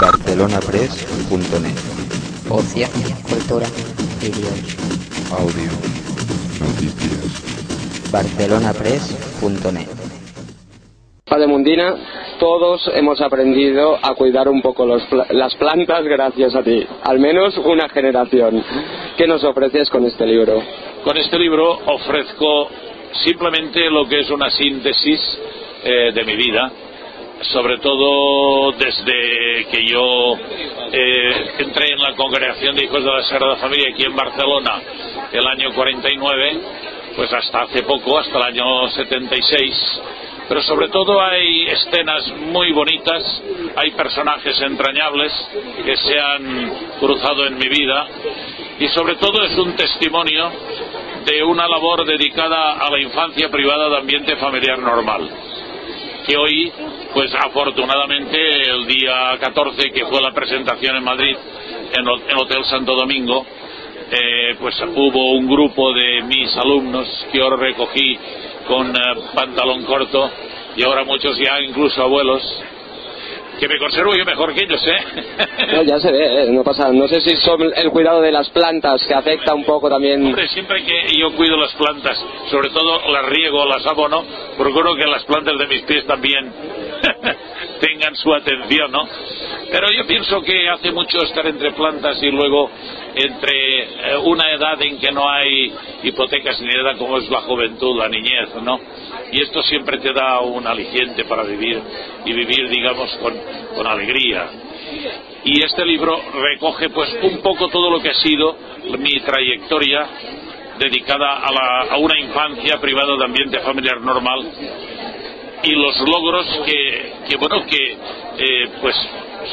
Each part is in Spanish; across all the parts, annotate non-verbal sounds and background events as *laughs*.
barcelonapress.net Ocio, cultura, vídeos. Audio Noticias. barcelonapress.net Padre Mundina, todos hemos aprendido a cuidar un poco los las plantas gracias a ti. Al menos una generación. ¿Qué nos ofreces con este libro? Con este libro ofrezco simplemente lo que es una síntesis eh, de mi vida, sobre todo desde que yo eh, entré en la congregación de hijos de la Sagrada Familia aquí en Barcelona el año 49, pues hasta hace poco, hasta el año 76. Pero sobre todo hay escenas muy bonitas, hay personajes entrañables que se han cruzado en mi vida y sobre todo es un testimonio de una labor dedicada a la infancia privada de ambiente familiar normal. Que hoy, pues afortunadamente, el día 14, que fue la presentación en Madrid, en el Hotel Santo Domingo, eh, pues hubo un grupo de mis alumnos que yo recogí con eh, pantalón corto y ahora muchos ya incluso abuelos que me conservo yo mejor que ellos, ¿eh? No, ya se ve, ¿eh? no pasa. No sé si son el cuidado de las plantas que afecta un poco también. Hombre, siempre que yo cuido las plantas, sobre todo las riego, las abono, procuro que las plantas de mis pies también *laughs* tengan su atención, ¿no? Pero yo pienso que hace mucho estar entre plantas y luego entre eh, una edad en que no hay hipotecas ni edad como es la juventud, la niñez, ¿no? Y esto siempre te da un aliciente para vivir y vivir, digamos, con, alegría. Y este libro recoge pues un poco todo lo que ha sido mi trayectoria dedicada a, la- a una infancia privada de ambiente familiar normal y los logros que, que, bueno que eh, pues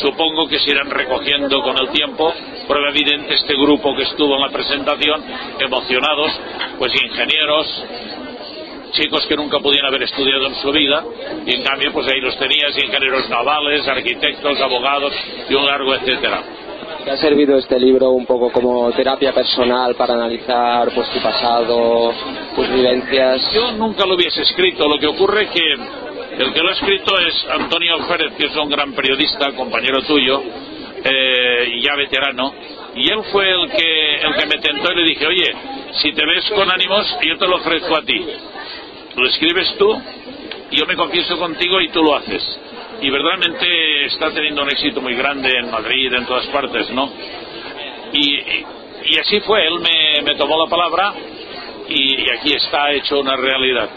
supongo que se irán recogiendo con el tiempo prueba evidente este grupo que estuvo en la presentación emocionados pues ingenieros chicos que nunca podían haber estudiado en su vida y en cambio pues ahí los tenías ingenieros navales arquitectos abogados y un largo etcétera ¿Te ha servido este libro un poco como terapia personal para analizar pues tu pasado, tus vivencias? Yo nunca lo hubiese escrito. Lo que ocurre que el que lo ha escrito es Antonio Alférez, que es un gran periodista, compañero tuyo, eh, ya veterano. Y él fue el que, el que me tentó y le dije, oye, si te ves con ánimos, yo te lo ofrezco a ti. Lo escribes tú, yo me confieso contigo y tú lo haces. Y verdaderamente está teniendo un éxito muy grande en Madrid, en todas partes, ¿no? Y, así fue, él me, me tomó la palabra y aquí está hecho una realidad.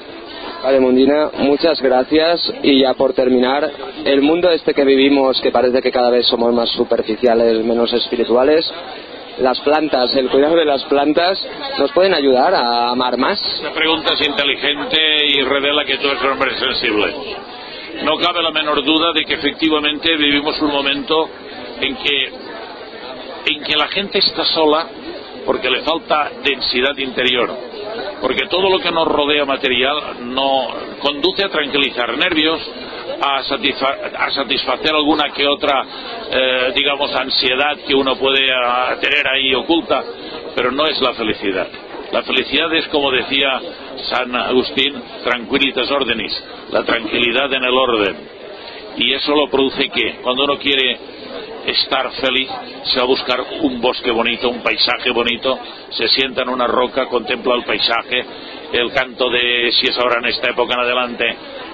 Padre Mundina, muchas gracias. Y ya por terminar, el mundo este que vivimos, que parece que cada vez somos más superficiales, menos espirituales, las plantas, el cuidado de las plantas, ¿nos pueden ayudar a amar más? Esta pregunta es inteligente y revela que tú eres un hombre sensible. No cabe la menor duda de que efectivamente vivimos un momento en que, en que la gente está sola porque le falta densidad interior, porque todo lo que nos rodea material no conduce a tranquilizar nervios, a, satisfa- a satisfacer alguna que otra, eh, digamos, ansiedad que uno puede ah, tener ahí oculta, pero no es la felicidad. La felicidad es, como decía San Agustín, tranquilitas ordenis, la tranquilidad en el orden. Y eso lo produce que cuando uno quiere estar feliz, se va a buscar un bosque bonito, un paisaje bonito, se sienta en una roca, contempla el paisaje, el canto de, si es ahora en esta época en adelante,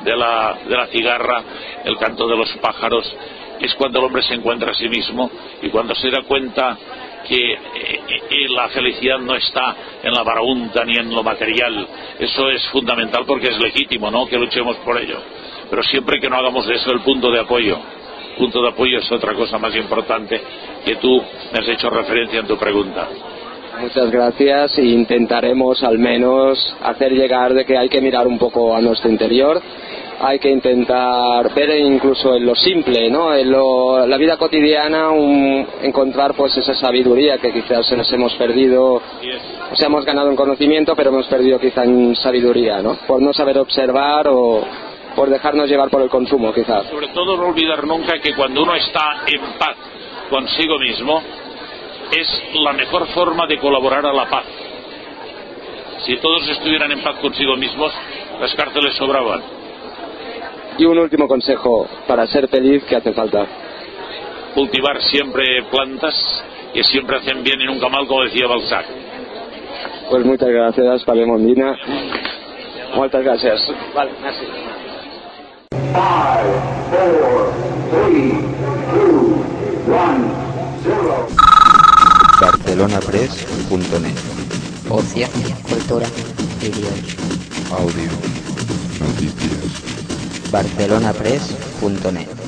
de la, de la cigarra, el canto de los pájaros, es cuando el hombre se encuentra a sí mismo y cuando se da cuenta que eh, eh, la felicidad no está en la varaunta ni en lo material. Eso es fundamental porque es legítimo, ¿no? Que luchemos por ello. Pero siempre que no hagamos de eso el punto de apoyo. Punto de apoyo es otra cosa más importante que tú me has hecho referencia en tu pregunta. Muchas gracias intentaremos al menos hacer llegar de que hay que mirar un poco a nuestro interior, hay que intentar ver incluso en lo simple, ¿no? En lo- la vida cotidiana, un- encontrar pues esa sabiduría que quizás nos hemos perdido, o sea, hemos ganado en conocimiento, pero hemos perdido quizá en sabiduría, ¿no? Por no saber observar o por dejarnos llevar por el consumo, quizás. Sobre todo no olvidar nunca que cuando uno está en paz consigo mismo, es la mejor forma de colaborar a la paz. Si todos estuvieran en paz consigo mismos, las cárceles sobraban. Y un último consejo para ser feliz que hace falta. Cultivar siempre plantas que siempre hacen bien y nunca mal, como decía Balzac. Pues muchas gracias, Pablo Mondina. Muchas gracias. Vale, merci. barcelonapress.net Ocio, cultura y dios. Audio. Noticias. barcelonapress.net